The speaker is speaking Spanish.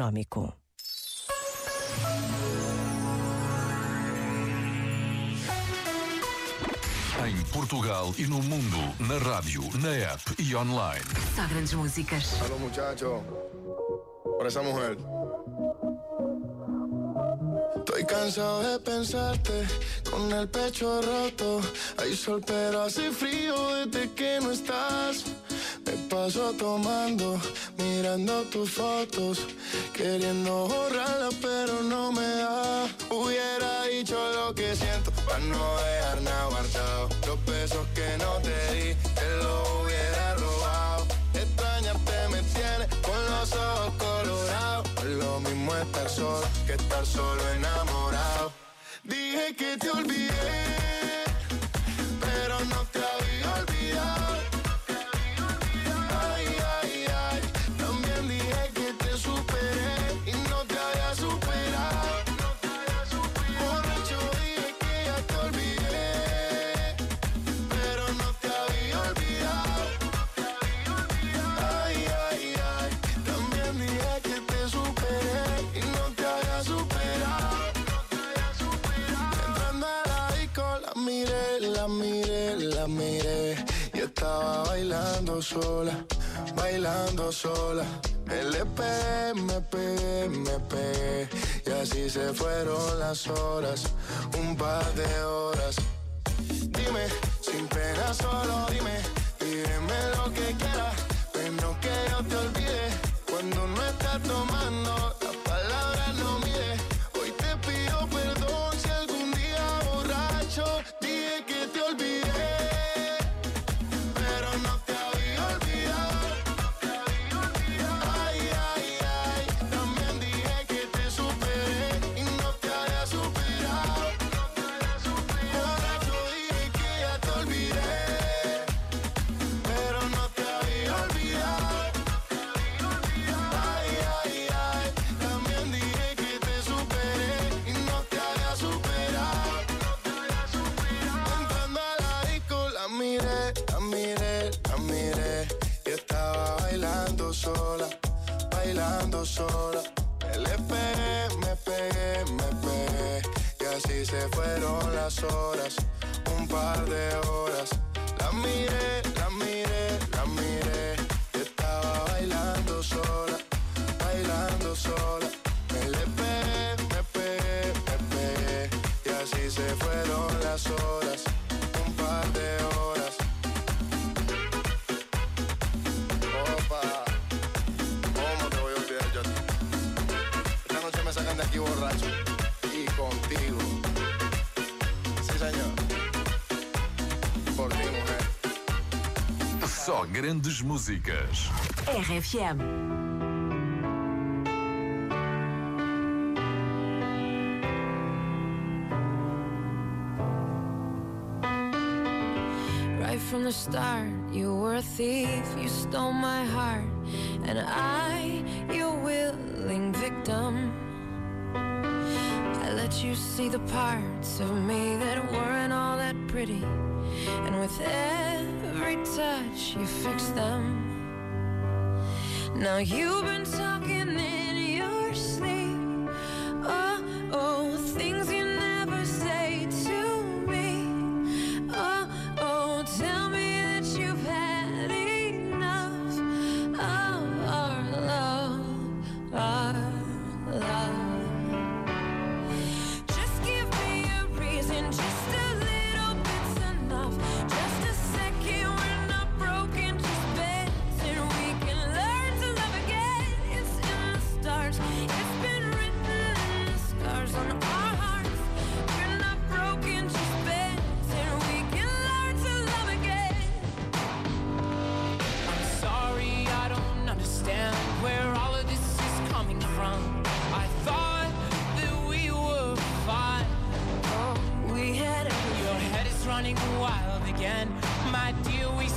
económico. Em Portugal e no mundo, na rádio, na app e online. Só grandes músicas. Aló muchacho, por esa mujer. Estoy cansado de pensarte con el pecho roto. Hay sol pero hace frío desde que no estás. Paso tomando, mirando tus fotos, queriendo borrarlas pero no me da. Hubiera dicho lo que siento para no dejar nada guardado. Los besos que no te di, te lo hubiera robado. Extrañarte me tiene con los ojos colorados. Lo mismo estar solo que estar solo enamorado. Dije que te olvidé, la miré. Y estaba bailando sola, bailando sola. Me le pegué, me pegué, me. Y así se fueron las horas, un par de horas. Dime, sin pena solo dime, bailando sola. Pegué, me pegué, me pegué y así se fueron las horas, un par de horas. La miré, la miré, la miré y estaba bailando sola, bailando sola. Le pegué, me y así se fueron las horas, un par de horas. Aquí borracho y contigo. Sí, señor. Por ti, mujer. Só grandes músicas. RFM. Right from the start, you were a thief, you stole my heart, and I, your willing victim. Let you see the parts of me that weren't all that pretty, and with every touch, you fix them. Now you've been talking running wild again. My dear, we